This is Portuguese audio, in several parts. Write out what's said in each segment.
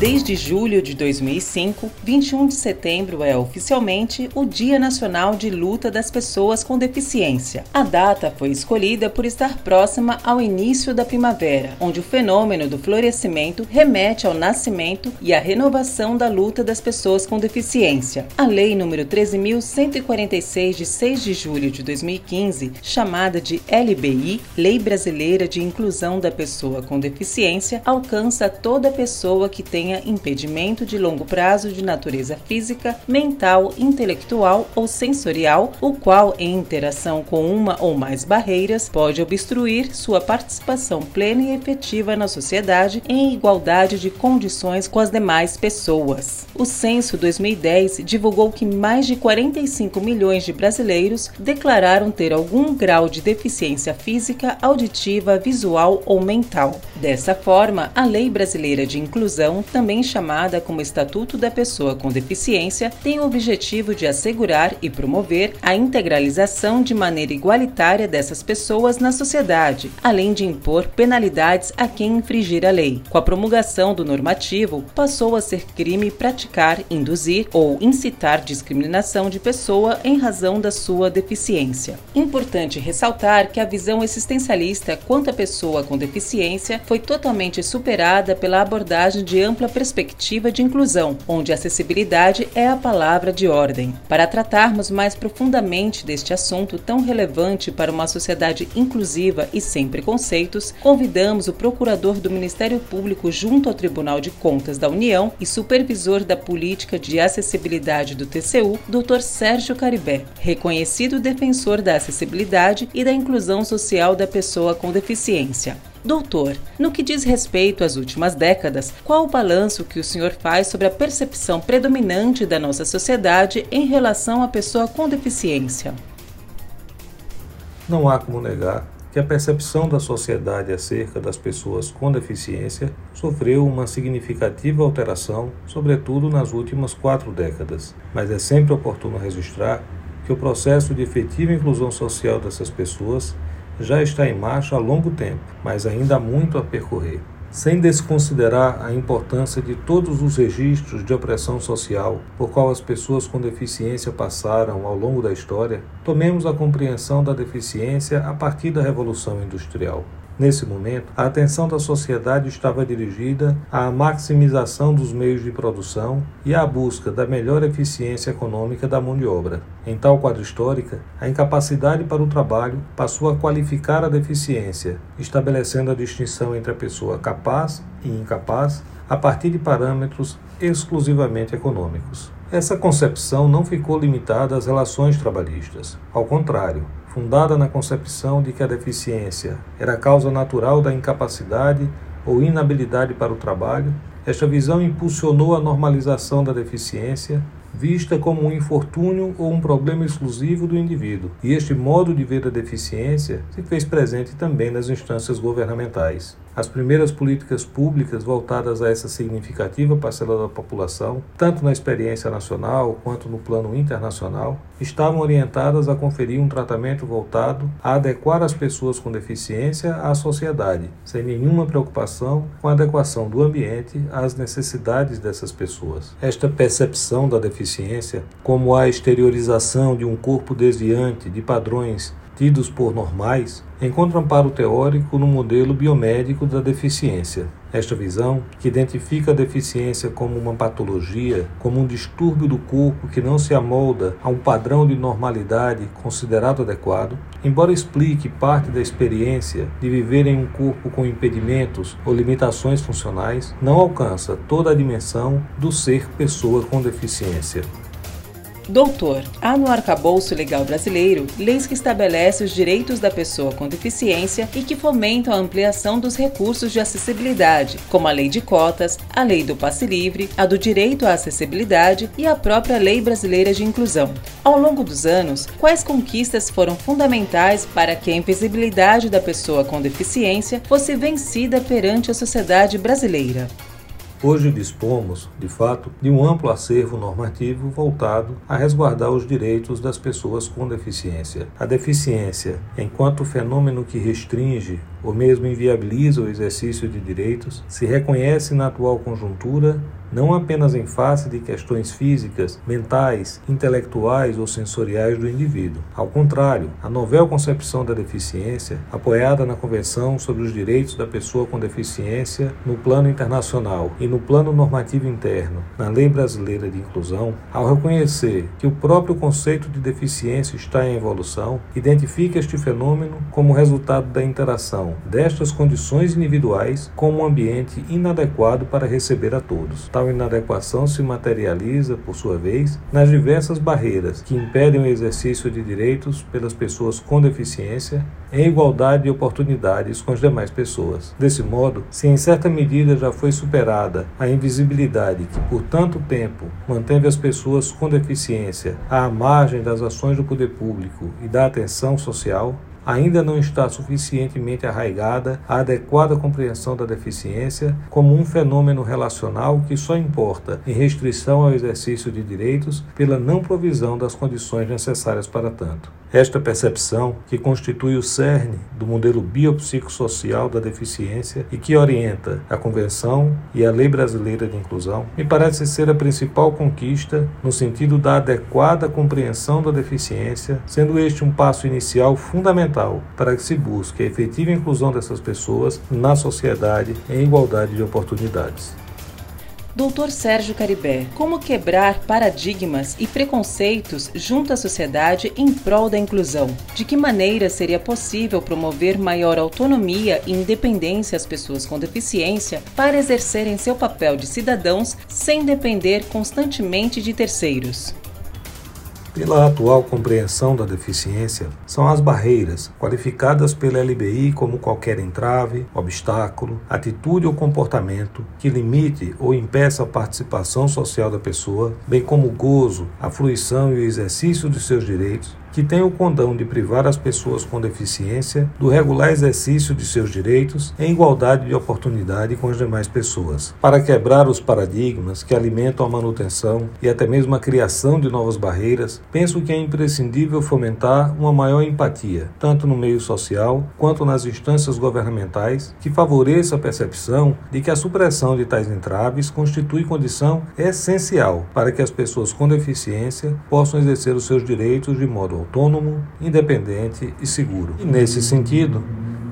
Desde julho de 2005, 21 de setembro é oficialmente o Dia Nacional de Luta das Pessoas com Deficiência. A data foi escolhida por estar próxima ao início da primavera, onde o fenômeno do florescimento remete ao nascimento e à renovação da luta das pessoas com deficiência. A Lei nº 13.146, de 6 de julho de 2015, chamada de LBI, Lei Brasileira de Inclusão da Pessoa com Deficiência, alcança toda pessoa que tenha tenha impedimento de longo prazo de natureza física, mental, intelectual ou sensorial, o qual, em interação com uma ou mais barreiras, pode obstruir sua participação plena e efetiva na sociedade em igualdade de condições com as demais pessoas. O censo 2010 divulgou que mais de 45 milhões de brasileiros declararam ter algum grau de deficiência física, auditiva, visual ou mental. Dessa forma, a Lei Brasileira de Inclusão também chamada como Estatuto da Pessoa com Deficiência, tem o objetivo de assegurar e promover a integralização de maneira igualitária dessas pessoas na sociedade, além de impor penalidades a quem infringir a lei. Com a promulgação do normativo, passou a ser crime praticar, induzir ou incitar discriminação de pessoa em razão da sua deficiência. Importante ressaltar que a visão existencialista quanto à pessoa com deficiência foi totalmente superada pela abordagem de ampla perspectiva de inclusão, onde acessibilidade é a palavra de ordem. Para tratarmos mais profundamente deste assunto tão relevante para uma sociedade inclusiva e sem preconceitos, convidamos o procurador do Ministério Público junto ao Tribunal de Contas da União e supervisor da política de acessibilidade do TCU, Dr. Sérgio Caribé, reconhecido defensor da acessibilidade e da inclusão social da pessoa com deficiência. Doutor, no que diz respeito às últimas décadas, qual o balanço que o senhor faz sobre a percepção predominante da nossa sociedade em relação à pessoa com deficiência? Não há como negar que a percepção da sociedade acerca das pessoas com deficiência sofreu uma significativa alteração, sobretudo nas últimas quatro décadas. Mas é sempre oportuno registrar que o processo de efetiva inclusão social dessas pessoas já está em marcha há longo tempo, mas ainda há muito a percorrer. Sem desconsiderar a importância de todos os registros de opressão social por qual as pessoas com deficiência passaram ao longo da história, tomemos a compreensão da deficiência a partir da Revolução Industrial. Nesse momento, a atenção da sociedade estava dirigida à maximização dos meios de produção e à busca da melhor eficiência econômica da mão de obra. Em tal quadro histórica, a incapacidade para o trabalho passou a qualificar a deficiência, estabelecendo a distinção entre a pessoa capaz e incapaz a partir de parâmetros exclusivamente econômicos. Essa concepção não ficou limitada às relações trabalhistas. Ao contrário, fundada na concepção de que a deficiência era causa natural da incapacidade ou inabilidade para o trabalho, esta visão impulsionou a normalização da deficiência, vista como um infortúnio ou um problema exclusivo do indivíduo, e este modo de ver a deficiência se fez presente também nas instâncias governamentais. As primeiras políticas públicas voltadas a essa significativa parcela da população, tanto na experiência nacional quanto no plano internacional, estavam orientadas a conferir um tratamento voltado a adequar as pessoas com deficiência à sociedade, sem nenhuma preocupação com a adequação do ambiente às necessidades dessas pessoas. Esta percepção da deficiência, como a exteriorização de um corpo desviante de padrões tidos por normais, encontram amparo teórico no modelo biomédico da deficiência. Esta visão, que identifica a deficiência como uma patologia, como um distúrbio do corpo que não se amolda a um padrão de normalidade considerado adequado, embora explique parte da experiência de viver em um corpo com impedimentos ou limitações funcionais, não alcança toda a dimensão do ser pessoa com deficiência. Doutor, há no arcabouço legal brasileiro leis que estabelecem os direitos da pessoa com deficiência e que fomentam a ampliação dos recursos de acessibilidade, como a Lei de Cotas, a Lei do Passe Livre, a do Direito à Acessibilidade e a própria Lei Brasileira de Inclusão. Ao longo dos anos, quais conquistas foram fundamentais para que a invisibilidade da pessoa com deficiência fosse vencida perante a sociedade brasileira? Hoje dispomos, de fato, de um amplo acervo normativo voltado a resguardar os direitos das pessoas com deficiência. A deficiência, enquanto fenômeno que restringe ou mesmo inviabiliza o exercício de direitos, se reconhece na atual conjuntura não apenas em face de questões físicas, mentais, intelectuais ou sensoriais do indivíduo. Ao contrário, a novel concepção da deficiência, apoiada na Convenção sobre os Direitos da Pessoa com Deficiência no plano internacional e no plano normativo interno, na Lei Brasileira de Inclusão, ao reconhecer que o próprio conceito de deficiência está em evolução, identifica este fenômeno como resultado da interação destas condições individuais com um ambiente inadequado para receber a todos. Tal inadequação se materializa, por sua vez, nas diversas barreiras que impedem o exercício de direitos pelas pessoas com deficiência em igualdade de oportunidades com as demais pessoas. Desse modo, se em certa medida já foi superada a invisibilidade que por tanto tempo manteve as pessoas com deficiência à margem das ações do poder público e da atenção social, ainda não está suficientemente arraigada a adequada compreensão da deficiência como um fenômeno relacional que só importa em restrição ao exercício de direitos pela não provisão das condições necessárias para tanto. Esta percepção, que constitui o cerne do modelo biopsicossocial da deficiência e que orienta a Convenção e a Lei Brasileira de Inclusão, me parece ser a principal conquista no sentido da adequada compreensão da deficiência, sendo este um passo inicial fundamental para que se busque a efetiva inclusão dessas pessoas na sociedade em igualdade de oportunidades. Doutor Sérgio Caribé, como quebrar paradigmas e preconceitos junto à sociedade em prol da inclusão? De que maneira seria possível promover maior autonomia e independência às pessoas com deficiência para exercerem seu papel de cidadãos sem depender constantemente de terceiros? Pela atual compreensão da deficiência são as barreiras, qualificadas pela LBI como qualquer entrave, obstáculo, atitude ou comportamento que limite ou impeça a participação social da pessoa, bem como o gozo, a fruição e o exercício de seus direitos, que tem o condão de privar as pessoas com deficiência do regular exercício de seus direitos em igualdade de oportunidade com as demais pessoas. Para quebrar os paradigmas que alimentam a manutenção e até mesmo a criação de novas barreiras, penso que é imprescindível fomentar uma maior empatia, tanto no meio social quanto nas instâncias governamentais, que favoreça a percepção de que a supressão de tais entraves constitui condição essencial para que as pessoas com deficiência possam exercer os seus direitos de modo autônomo, independente e seguro. E nesse sentido,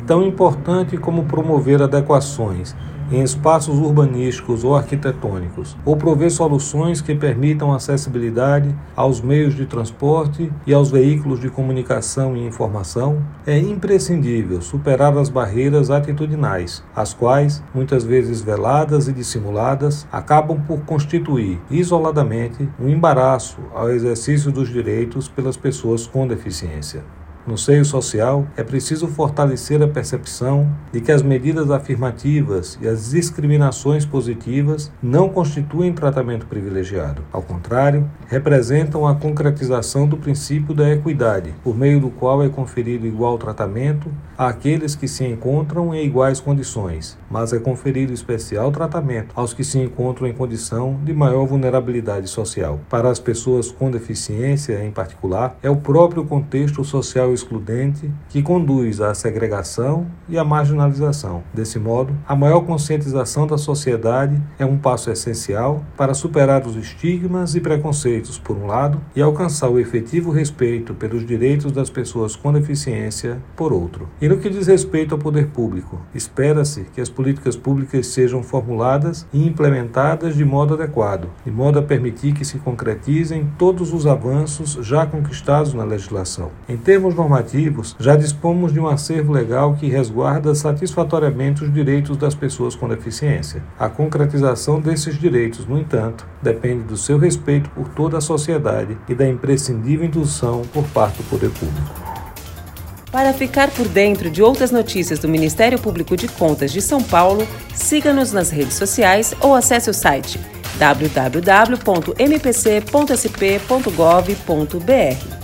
tão importante como promover adequações em espaços urbanísticos ou arquitetônicos, ou prover soluções que permitam acessibilidade aos meios de transporte e aos veículos de comunicação e informação, é imprescindível superar as barreiras atitudinais, as quais, muitas vezes veladas e dissimuladas, acabam por constituir isoladamente um embaraço ao exercício dos direitos pelas pessoas com deficiência. No seio social, é preciso fortalecer a percepção de que as medidas afirmativas e as discriminações positivas não constituem tratamento privilegiado. Ao contrário, representam a concretização do princípio da equidade, por meio do qual é conferido igual tratamento àqueles que se encontram em iguais condições, mas é conferido especial tratamento aos que se encontram em condição de maior vulnerabilidade social. Para as pessoas com deficiência, em particular, é o próprio contexto social excludente que conduz à segregação e à marginalização. Desse modo, a maior conscientização da sociedade é um passo essencial para superar os estigmas e preconceitos, por um lado, e alcançar o efetivo respeito pelos direitos das pessoas com deficiência, por outro. E no que diz respeito ao poder público, espera-se que as políticas públicas sejam formuladas e implementadas de modo adequado, de modo a permitir que se concretizem todos os avanços já conquistados na legislação. Em termos normativos, já dispomos de um acervo legal que resguarda satisfatoriamente os direitos das pessoas com deficiência. A concretização desses direitos, no entanto, depende do seu respeito por toda a sociedade e da imprescindível indução por parte do poder público. Para ficar por dentro de outras notícias do Ministério Público de Contas de São Paulo, siga-nos nas redes sociais ou acesse o site www.mpc.sp.gov.br.